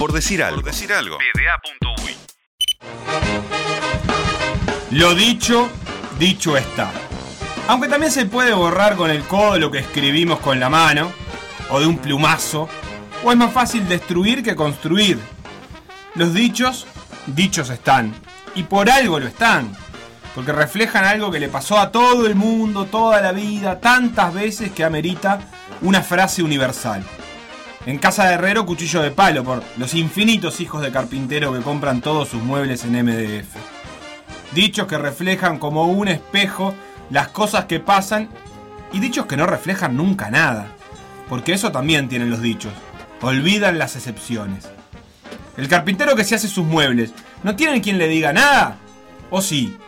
Por decir algo. Por decir algo. Lo dicho, dicho está. Aunque también se puede borrar con el codo lo que escribimos con la mano, o de un plumazo, o es más fácil destruir que construir. Los dichos, dichos están, y por algo lo están, porque reflejan algo que le pasó a todo el mundo, toda la vida, tantas veces que amerita una frase universal. En casa de herrero, cuchillo de palo por los infinitos hijos de carpintero que compran todos sus muebles en MDF. Dichos que reflejan como un espejo las cosas que pasan y dichos que no reflejan nunca nada. Porque eso también tienen los dichos. Olvidan las excepciones. El carpintero que se hace sus muebles, ¿no tiene quien le diga nada? ¿O sí?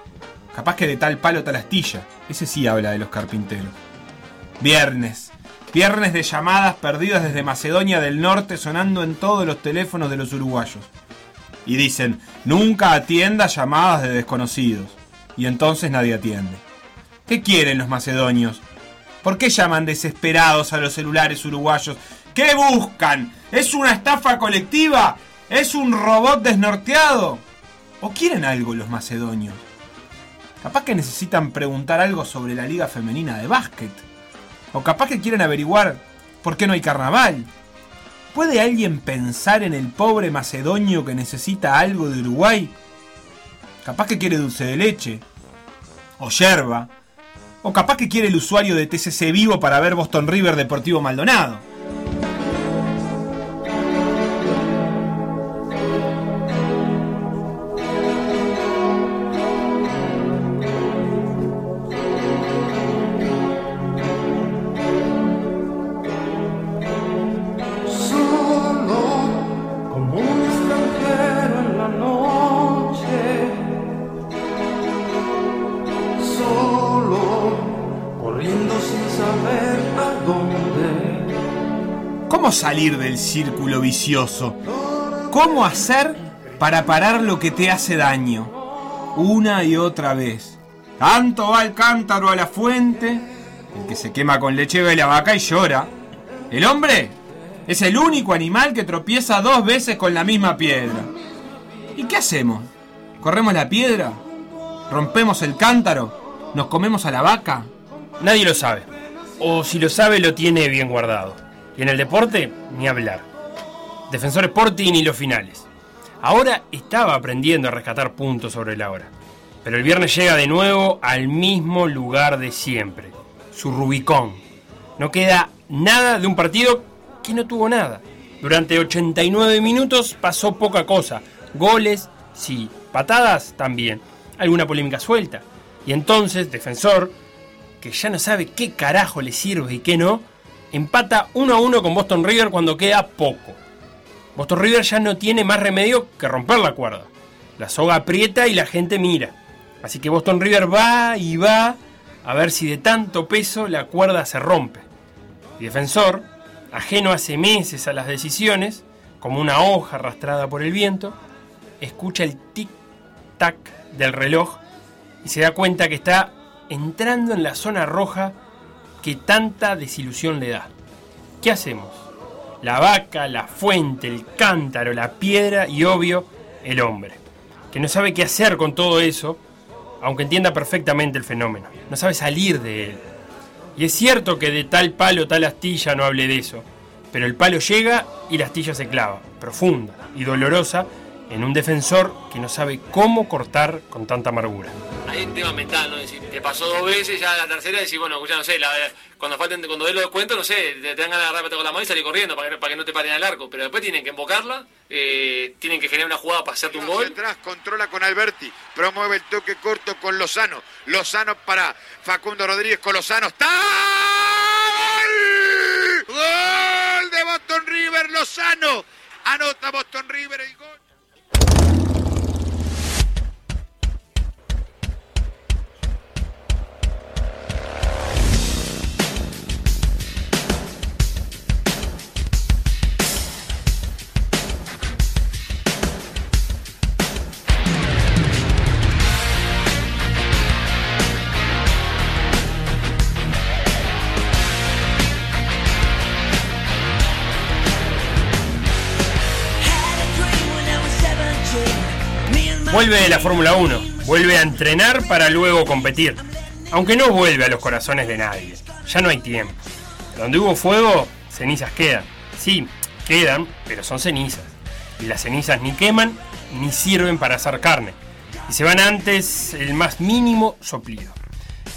Capaz que de tal palo tal astilla. Ese sí habla de los carpinteros. Viernes. Viernes de llamadas perdidas desde Macedonia del Norte sonando en todos los teléfonos de los uruguayos. Y dicen, nunca atienda llamadas de desconocidos. Y entonces nadie atiende. ¿Qué quieren los macedonios? ¿Por qué llaman desesperados a los celulares uruguayos? ¿Qué buscan? ¿Es una estafa colectiva? ¿Es un robot desnorteado? ¿O quieren algo los macedonios? Capaz que necesitan preguntar algo sobre la liga femenina de básquet. O capaz que quieren averiguar por qué no hay carnaval. ¿Puede alguien pensar en el pobre macedonio que necesita algo de Uruguay? Capaz que quiere dulce de leche. O yerba. O capaz que quiere el usuario de TCC vivo para ver Boston River Deportivo Maldonado. Salir del círculo vicioso? ¿Cómo hacer para parar lo que te hace daño? Una y otra vez. Tanto va el cántaro a la fuente, el que se quema con leche ve la vaca y llora. El hombre es el único animal que tropieza dos veces con la misma piedra. ¿Y qué hacemos? ¿Corremos la piedra? ¿Rompemos el cántaro? ¿Nos comemos a la vaca? Nadie lo sabe. O si lo sabe, lo tiene bien guardado. Y en el deporte, ni hablar. Defensor Sporting y los finales. Ahora estaba aprendiendo a rescatar puntos sobre la hora. Pero el viernes llega de nuevo al mismo lugar de siempre. Su Rubicón. No queda nada de un partido que no tuvo nada. Durante 89 minutos pasó poca cosa. Goles, sí. Patadas, también. Alguna polémica suelta. Y entonces, defensor, que ya no sabe qué carajo le sirve y qué no, empata 1 a 1 con Boston River cuando queda poco. Boston River ya no tiene más remedio que romper la cuerda. La soga aprieta y la gente mira. Así que Boston River va y va a ver si de tanto peso la cuerda se rompe. Y defensor, ajeno hace meses a las decisiones, como una hoja arrastrada por el viento, escucha el tic-tac del reloj y se da cuenta que está entrando en la zona roja que tanta desilusión le da. ¿Qué hacemos? La vaca, la fuente, el cántaro, la piedra y obvio el hombre, que no sabe qué hacer con todo eso, aunque entienda perfectamente el fenómeno. No sabe salir de él. Y es cierto que de tal palo, tal astilla no hable de eso, pero el palo llega y la astilla se clava, profunda y dolorosa, en un defensor que no sabe cómo cortar con tanta amargura. Hay un tema mental, ¿no? decir, te pasó dos veces, ya la tercera decís, bueno, ya no sé, cuando falten, cuando dé los cuentos, no sé, te, dan ganas de agarrarte con la mano y salir corriendo para que, para que no te paren al arco, pero después tienen que embocarla, eh, tienen que generar una jugada para hacerte un gol. Atrás, controla con Alberti, promueve el toque corto con Lozano, Lozano para Facundo Rodríguez con Lozano, ¡está! ¡Gol! de Boston River, Lozano, anota Boston River el gol. Vuelve la Fórmula 1, vuelve a entrenar para luego competir. Aunque no vuelve a los corazones de nadie. Ya no hay tiempo. Donde hubo fuego, cenizas quedan. Sí, quedan, pero son cenizas. Y las cenizas ni queman ni sirven para hacer carne. Y se van antes el más mínimo soplido.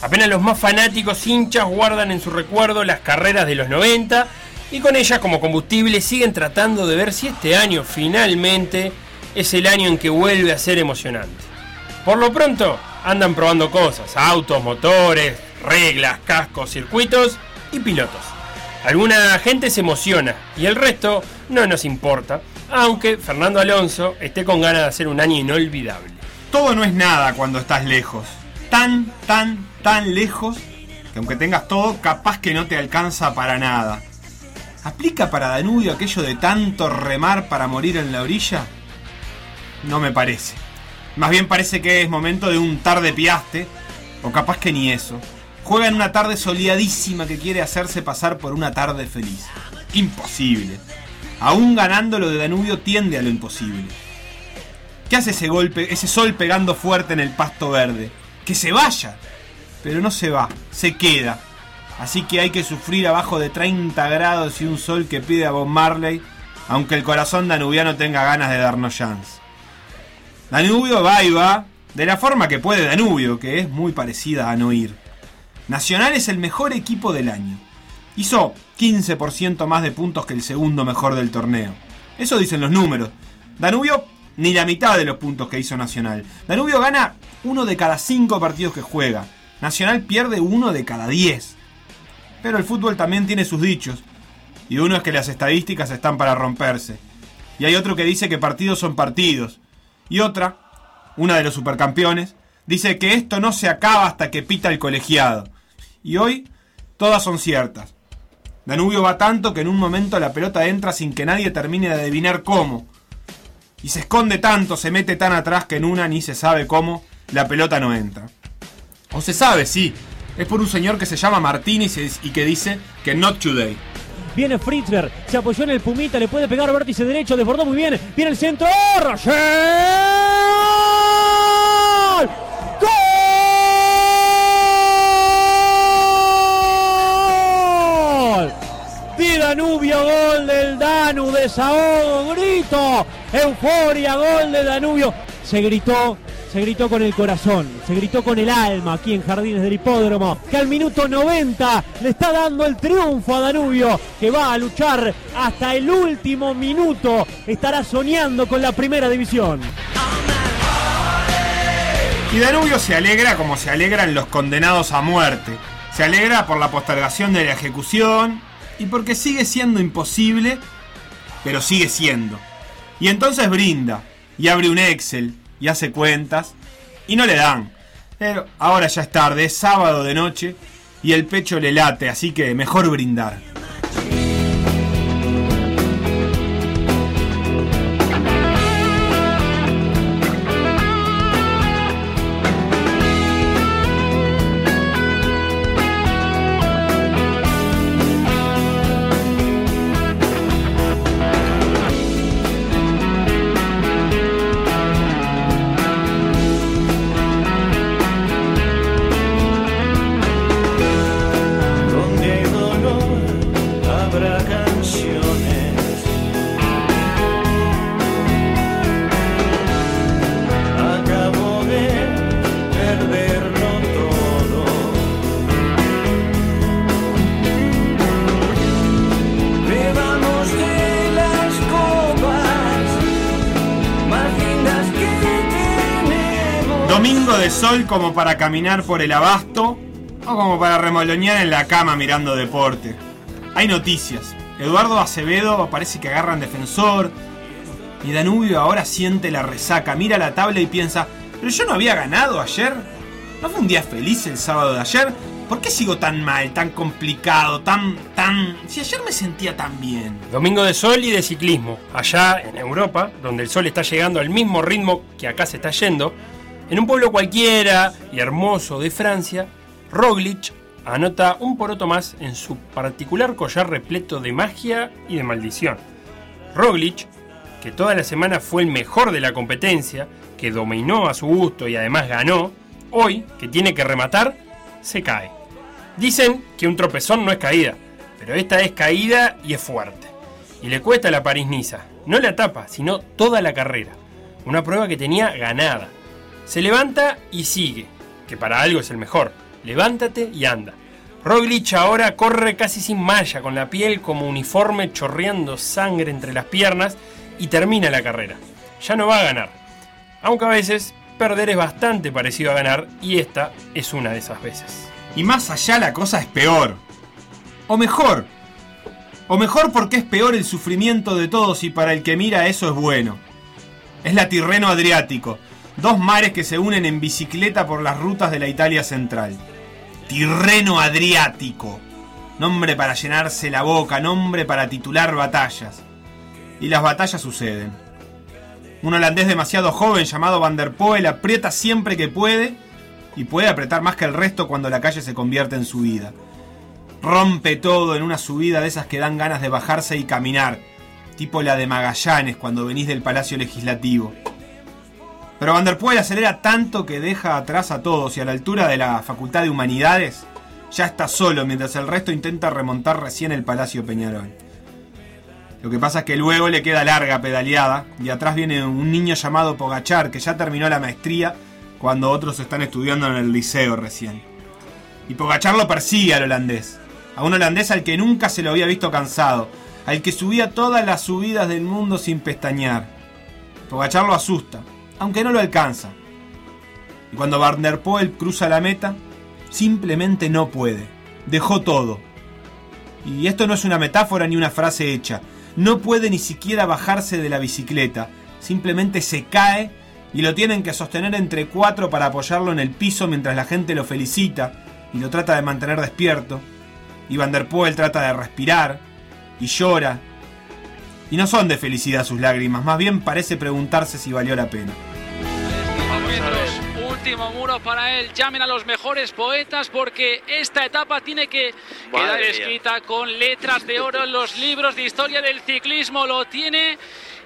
Apenas los más fanáticos hinchas guardan en su recuerdo las carreras de los 90 y con ellas como combustible siguen tratando de ver si este año finalmente es el año en que vuelve a ser emocionante. Por lo pronto andan probando cosas, autos, motores, reglas, cascos, circuitos y pilotos. Alguna gente se emociona y el resto no nos importa, aunque Fernando Alonso esté con ganas de hacer un año inolvidable. Todo no es nada cuando estás lejos. Tan, tan, tan lejos que aunque tengas todo, capaz que no te alcanza para nada. ¿Aplica para Danubio aquello de tanto remar para morir en la orilla? No me parece. Más bien parece que es momento de un tarde piaste, o capaz que ni eso. Juega en una tarde soleadísima que quiere hacerse pasar por una tarde feliz. Imposible. Aún ganando lo de Danubio tiende a lo imposible. ¿Qué hace ese golpe, ese sol pegando fuerte en el pasto verde? Que se vaya. Pero no se va, se queda. Así que hay que sufrir abajo de 30 grados y un sol que pide a Bob Marley, aunque el corazón danubiano tenga ganas de darnos chance. Danubio va y va, de la forma que puede Danubio, que es muy parecida a no ir. Nacional es el mejor equipo del año. Hizo 15% más de puntos que el segundo mejor del torneo. Eso dicen los números. Danubio ni la mitad de los puntos que hizo Nacional. Danubio gana uno de cada cinco partidos que juega. Nacional pierde uno de cada diez. Pero el fútbol también tiene sus dichos. Y uno es que las estadísticas están para romperse. Y hay otro que dice que partidos son partidos. Y otra, una de los supercampeones, dice que esto no se acaba hasta que pita el colegiado. Y hoy todas son ciertas. Danubio va tanto que en un momento la pelota entra sin que nadie termine de adivinar cómo. Y se esconde tanto, se mete tan atrás que en una ni se sabe cómo la pelota no entra. O se sabe, sí. Es por un señor que se llama Martínez y que dice que not today. Viene Fritzberg, se apoyó en el Pumita, le puede pegar vértice derecho, desbordó muy bien. Viene el centro. ¡Roger! ¡Gol! De Danubio, gol del Danu, desahogo, grito, euforia, gol de Danubio. Se gritó, se gritó con el corazón, se gritó con el alma aquí en Jardines del Hipódromo, que al minuto 90 le está dando el triunfo a Danubio, que va a luchar hasta el último minuto, estará soñando con la primera división. Y Danubio se alegra como se alegran los condenados a muerte. Se alegra por la postergación de la ejecución y porque sigue siendo imposible, pero sigue siendo. Y entonces brinda y abre un Excel y hace cuentas y no le dan. Pero ahora ya es tarde, es sábado de noche y el pecho le late, así que mejor brindar. Como para caminar por el abasto o como para remolonear en la cama mirando deporte. Hay noticias. Eduardo Acevedo parece que agarran defensor. Y Danubio ahora siente la resaca, mira la tabla y piensa, pero yo no había ganado ayer. ¿No fue un día feliz el sábado de ayer? ¿Por qué sigo tan mal, tan complicado, tan, tan... Si ayer me sentía tan bien. Domingo de sol y de ciclismo. Allá en Europa, donde el sol está llegando al mismo ritmo que acá se está yendo, en un pueblo cualquiera y hermoso de Francia, Roglic anota un poroto más en su particular collar repleto de magia y de maldición. Roglic, que toda la semana fue el mejor de la competencia, que dominó a su gusto y además ganó, hoy, que tiene que rematar, se cae. Dicen que un tropezón no es caída, pero esta es caída y es fuerte. Y le cuesta la París-Niza, no la etapa, sino toda la carrera. Una prueba que tenía ganada. Se levanta y sigue, que para algo es el mejor. Levántate y anda. Roglic ahora corre casi sin malla, con la piel como uniforme chorreando sangre entre las piernas y termina la carrera. Ya no va a ganar. Aunque a veces perder es bastante parecido a ganar y esta es una de esas veces. Y más allá la cosa es peor. O mejor. O mejor porque es peor el sufrimiento de todos y para el que mira eso es bueno. Es la Tirreno Adriático, dos mares que se unen en bicicleta por las rutas de la Italia central. Tirreno Adriático. Nombre para llenarse la boca, nombre para titular batallas. Y las batallas suceden. Un holandés demasiado joven llamado Van der Poel aprieta siempre que puede y puede apretar más que el resto cuando la calle se convierte en subida. Rompe todo en una subida de esas que dan ganas de bajarse y caminar, tipo la de Magallanes cuando venís del Palacio Legislativo. Pero Van acelera tanto que deja atrás a todos y a la altura de la Facultad de Humanidades ya está solo mientras el resto intenta remontar recién el Palacio Peñarol. Lo que pasa es que luego le queda larga pedaleada y atrás viene un niño llamado Pogachar que ya terminó la maestría cuando otros están estudiando en el liceo recién. Y Pogachar lo persigue al holandés, a un holandés al que nunca se lo había visto cansado, al que subía todas las subidas del mundo sin pestañear. Pogachar lo asusta, aunque no lo alcanza. Y cuando Van der Poel cruza la meta, simplemente no puede. Dejó todo. Y esto no es una metáfora ni una frase hecha. No puede ni siquiera bajarse de la bicicleta. Simplemente se cae y lo tienen que sostener entre cuatro para apoyarlo en el piso mientras la gente lo felicita y lo trata de mantener despierto. Y Van der Poel trata de respirar y llora. Y no son de felicidad sus lágrimas, más bien parece preguntarse si valió la pena. último muro para él. Llamen a los mejores poetas porque esta etapa tiene que quedar Madre mía. escrita con letras de oro en los libros de historia del ciclismo. Lo tiene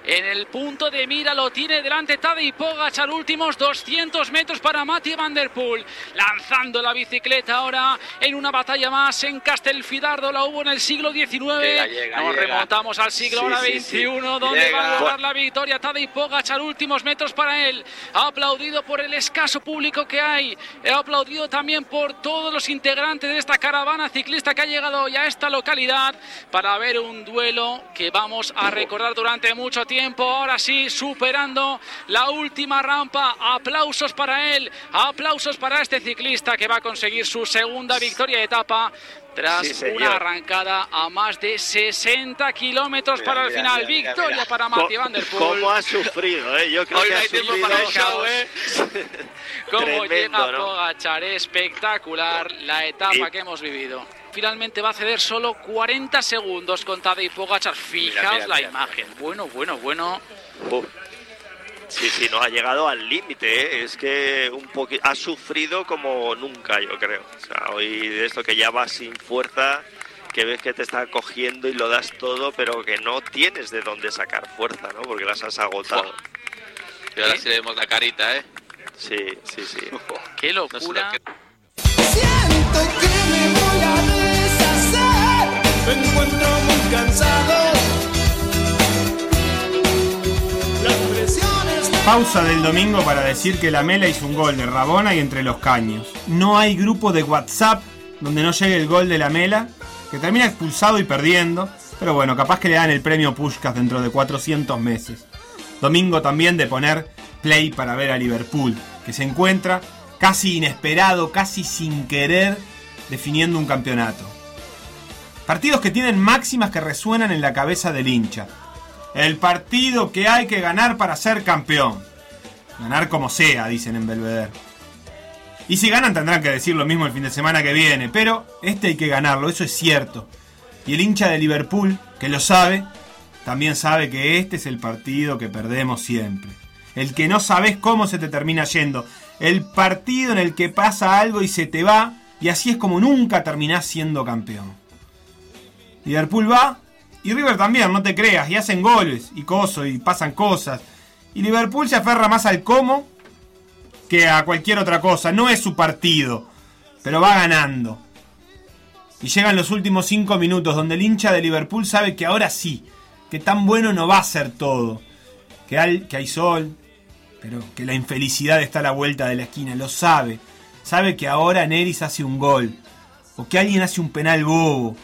en el punto de mira, lo tiene delante Tadej Pogacar. Últimos 200 metros para Mati Van Der Poel. Lanzando la bicicleta ahora en una batalla más en Castelfidardo. La hubo en el siglo XIX. Llega, llega, Nos llega. remontamos al siglo Sí, ahora sí, sí. XXI, donde va a lograr la victoria. Tadej Pogacar, últimos metros para él. Aplaudido por el escaso público que hay. Ha aplaudido también por todos los integrantes de esta caravana ciclista que ha llegado hoy a esta localidad para ver un duelo que vamos a recordar durante mucho tiempo. Ahora sí, superando la última rampa. Aplausos para él. Aplausos para este ciclista que va a conseguir su segunda victoria de etapa. Tras Sí, una arrancada a más de 60 kilómetros Mira, para el mira, final. mira, mira, Victoria mira. para Mati Van Der Poel. ¿Cómo ha sufrido, eh? Yo creo Hoy que no ha hay tiempo sufrido... para el show, ¿eh? Cómo Tremendo, llega ¿no? Pogachar, espectacular la etapa Y- que hemos vivido. Finalmente va a ceder solo 40 segundos con Tadej Pogachar. Fijaos mira, la mira, imagen. Bueno, bueno, bueno. Sí, sí, no ha llegado al límite, ¿eh? es que un poqui- ha sufrido como nunca, yo creo. O sea, hoy de esto que ya vas sin fuerza, que ves que te está cogiendo y lo das todo, pero que no tienes de dónde sacar fuerza, ¿no? Porque las has agotado. Y ahora sí le vemos la carita, ¿eh? Sí, sí, sí. Qué No se lo locura. creo. Siento que me voy a deshacer. Me encuentro muy cansado. Pausa del domingo para decir que la Mela hizo un gol de Rabona y entre los caños. No hay grupo de WhatsApp donde no llegue el gol de la Mela, que termina expulsado y perdiendo. Pero bueno, capaz que le dan el premio Pushkas dentro de 400 meses. Domingo también de poner play para ver a Liverpool, que se encuentra casi inesperado, casi sin querer, definiendo un campeonato. Partidos que tienen máximas que resuenan en la cabeza del hincha. El partido que hay que ganar para ser campeón. Ganar como sea, dicen en Belvedere. Y si ganan tendrán que decir lo mismo el fin de semana que viene, pero este hay que ganarlo, eso es cierto. Y el hincha de Liverpool, que lo sabe, también sabe que este es el partido que perdemos siempre. El que no sabes cómo se te termina yendo. El partido en el que pasa algo y se te va, y así es como nunca terminás siendo campeón. Liverpool va Y River también, no te creas, y hacen goles, y coso, y pasan cosas. Y Liverpool se aferra más al cómo que a cualquier otra cosa. No es su partido, pero va ganando. Y llegan los últimos cinco minutos donde el hincha de Liverpool sabe que ahora sí, que tan bueno no va a ser todo. Que hay, que hay sol, pero que la infelicidad está a la vuelta de la esquina, lo sabe. Sabe que ahora Neris hace un gol, o que alguien hace un penal bobo,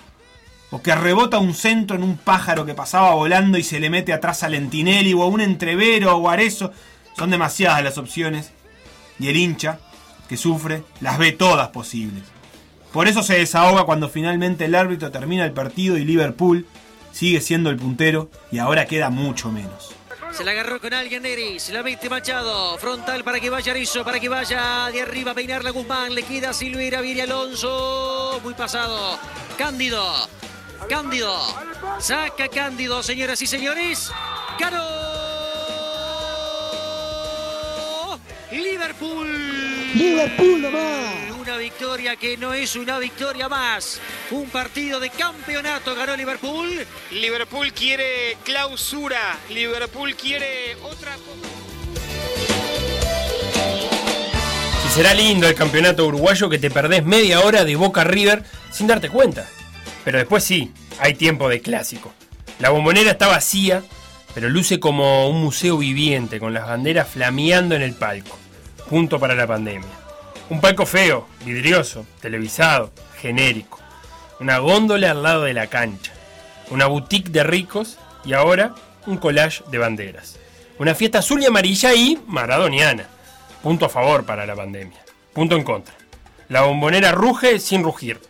o que rebota un centro en un pájaro que pasaba volando y se le mete atrás a Lentinelli, o a un entrevero o Arezo. Son demasiadas las opciones. Y el hincha, que sufre, las ve todas posibles. Por eso se desahoga cuando finalmente el árbitro termina el partido y Liverpool sigue siendo el puntero y ahora queda mucho menos. Se la agarró con alguien Neri, se la mete Machado, frontal para que vaya Arizo, para que vaya de arriba a peinarla Guzmán, le queda Silveira, viene Alonso, muy pasado, Cándido, Cándido, saca Cándido, señoras y señores, ganó Liverpool. Liverpool nomás. Una victoria que no es una victoria más. Un partido de campeonato ganó Liverpool. Liverpool quiere clausura. Liverpool quiere otra Y será lindo el campeonato uruguayo que te perdés media hora de Boca River sin darte cuenta. Pero después sí, hay tiempo de clásico. La bombonera está vacía, pero luce como un museo viviente con las banderas flameando en el palco. Punto para la pandemia. Un palco feo, vidrioso, televisado, genérico. Una góndola al lado de la cancha. Una boutique de ricos y ahora un collage de banderas. Una fiesta azul y amarilla y maradoniana. Punto a favor para la pandemia. Punto en contra. La bombonera ruge sin rugir.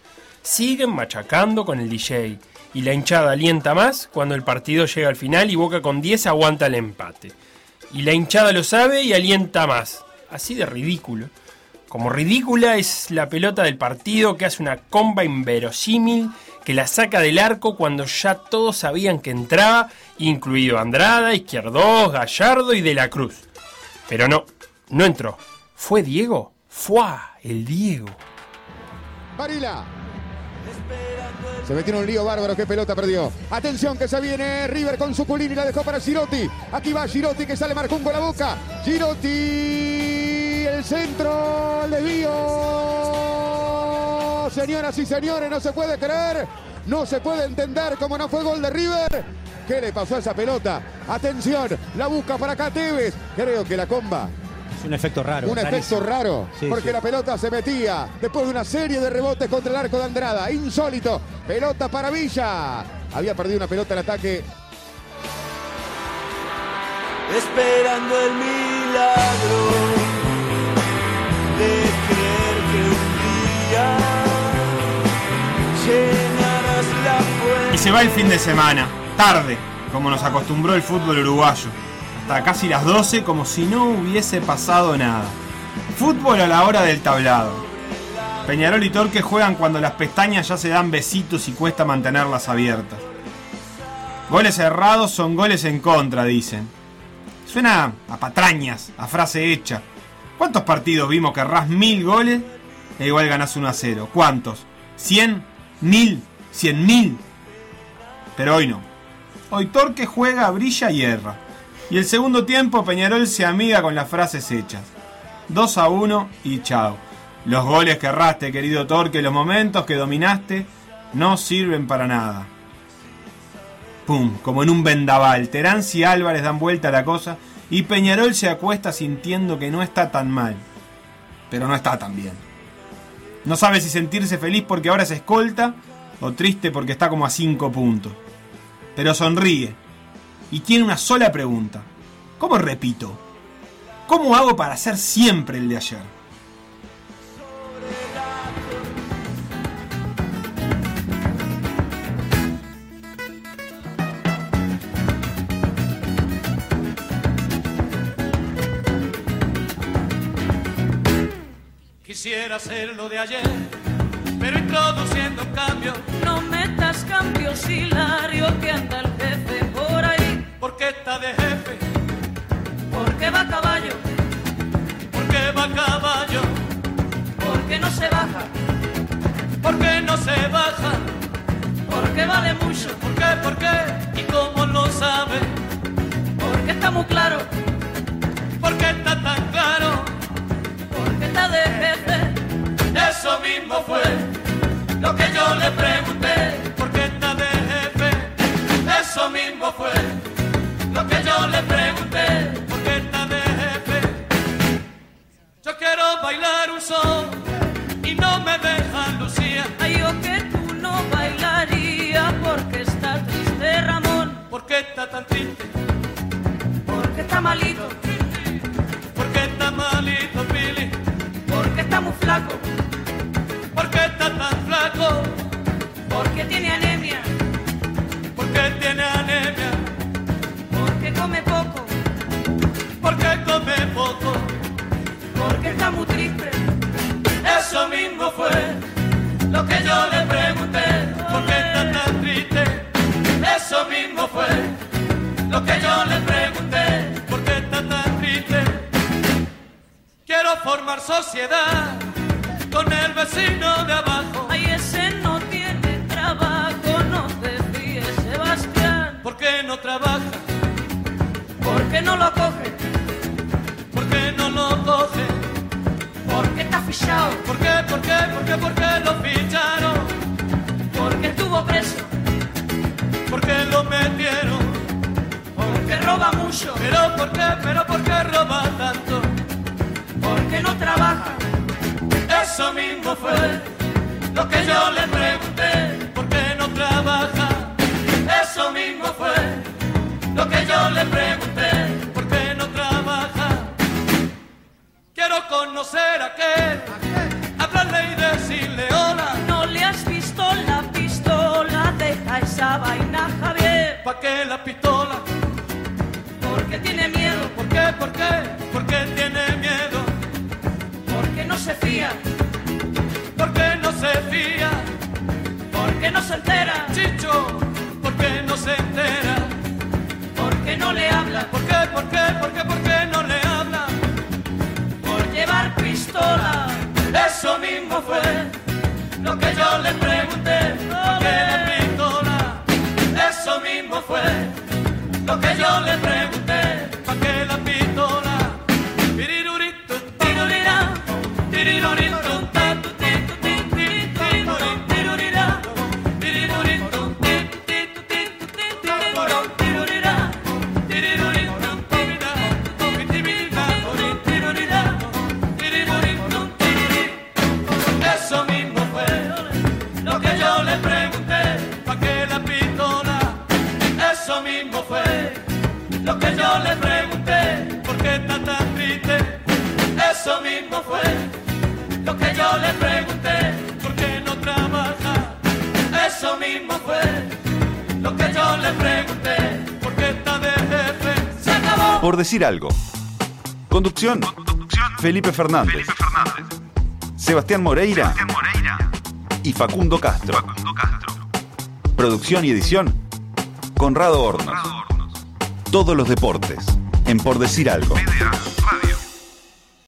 Siguen machacando con el DJ. Y la hinchada alienta más cuando el partido llega al final y Boca con 10 aguanta el empate. Y la hinchada lo sabe y alienta más. Así de ridículo. Como ridícula es la pelota del partido que hace una comba inverosímil que la saca del arco cuando ya todos sabían que entraba, incluido Andrada, Izquierdos, Gallardo y De la Cruz. Pero no, no entró. ¿Fue Diego? Fue el Diego. Varila. Se metió en un lío bárbaro, qué pelota perdió. Atención que se viene River con su culín y la dejó para Girotti. Aquí va Girotti que sale Marcún con la boca. Girotti, el centro, el desvío. Señoras y señores, no se puede creer, no se puede entender cómo no fue gol de River. ¿Qué le pasó a esa pelota? Atención, la busca para acá Tevez. Creo que la comba Es un efecto raro. un efecto raro, Sí, porque sí. la pelota se metía después de una serie de rebotes contra el arco de Andrada. Insólito. Pelota para Villa. Había perdido una pelota en ataque. esperando el milagro de creer que un día llenarás la fuente. Y se va el fin de semana, tarde, como nos acostumbró el fútbol uruguayo. Hasta casi las 12 como si no hubiese pasado nada. Fútbol a la hora del tablado. Peñarol y Torque juegan cuando las pestañas ya se dan besitos y cuesta mantenerlas abiertas. Goles cerrados son goles en contra, dicen. Suena a patrañas, a frase hecha. ¿Cuántos partidos vimos que errás mil goles e igual ganás 1 a 0? ¿Cuántos? ¿Cien? ¿Mil? ¿Cien mil? Pero hoy no. Hoy Torque juega, brilla y erra. Y el segundo tiempo Peñarol se amiga con las frases hechas. 2 a 1 y chao. Los goles que erraste, querido Torque, los momentos que dominaste, no sirven para nada. Pum, como en un vendaval. Terán y Álvarez dan vuelta a la cosa y Peñarol se acuesta sintiendo que no está tan mal. Pero no está tan bien. No sabe si sentirse feliz porque ahora es escolta o triste porque está como a 5 puntos. Pero sonríe y tiene una sola pregunta. ¿Cómo repito? ¿Cómo hago para ser siempre el de ayer? Quisiera ser lo de ayer, pero introduciendo cambios. No metas cambios, Hilario, que anda el jefe por ahí. Porque está de jefe, Porque va a caballo, porque va a caballo, porque no se baja, porque no se baja, Porque vale mucho. ¿Por qué? ¿Por qué? ¿Y cómo lo sabe? Porque está muy claro. ¿Por qué está tan claro? Porque está de jefe. Eso mismo fue lo que yo le pregunté. ¿Por qué está de jefe? Eso mismo fue lo que yo le pregunté. ¿Por qué está de jefe? Yo quiero bailar un son y no me dejan Lucía. Ay, yo que tú no bailarías porque está triste Ramón. ¿Por qué está tan triste? Porque está malito. ¿Por qué está malito, Pili? Porque está muy flaco. Poco? Porque está muy triste. Eso mismo fue lo que yo le pregunté. ¿Por qué está tan triste? Eso mismo fue lo que yo le pregunté. ¿Por qué está tan triste? Quiero formar sociedad con el vecino de abajo. Ay, ese no tiene trabajo, no te fíes, Sebastián. ¿Por qué no trabaja? Porque no lo coge. ¿Por qué? Porque está fichado. ¿Por qué? ¿Por qué? ¿Por qué? ¿Por qué lo ficharon? Porque estuvo preso. ¿Por qué lo metieron? Porque roba mucho. ¿Pero por qué? ¿Pero por qué roba tanto? Porque no trabaja. Eso mismo fue lo que yo le pregunté. ¿Por qué no trabaja? Eso mismo fue lo que yo le pregunté. Conocer a aquel, hablarle y decirle hola. No le has visto la pistola, deja esa vaina, Javier. ¿Pa' qué la pistola? Porque tiene miedo. ¿Por qué? ¿Por qué? ¿Por qué tiene miedo? Porque no se fía. ¿Por qué no se fía? Porque no se entera. Chicho, ¿por qué no se entera? Porque no le habla. ¿Por qué? ¿Por qué? ¿Por qué? ¿Por qué Eso mismo fue lo que yo le pregunté. ¿Por qué la pistola? Eso mismo fue lo que yo le pregunté. Decir algo. Conducción. Felipe Fernández. Sebastián Moreira. Y Facundo Castro. Producción y edición. Conrado Hornos. Todos los deportes. En Por decir algo.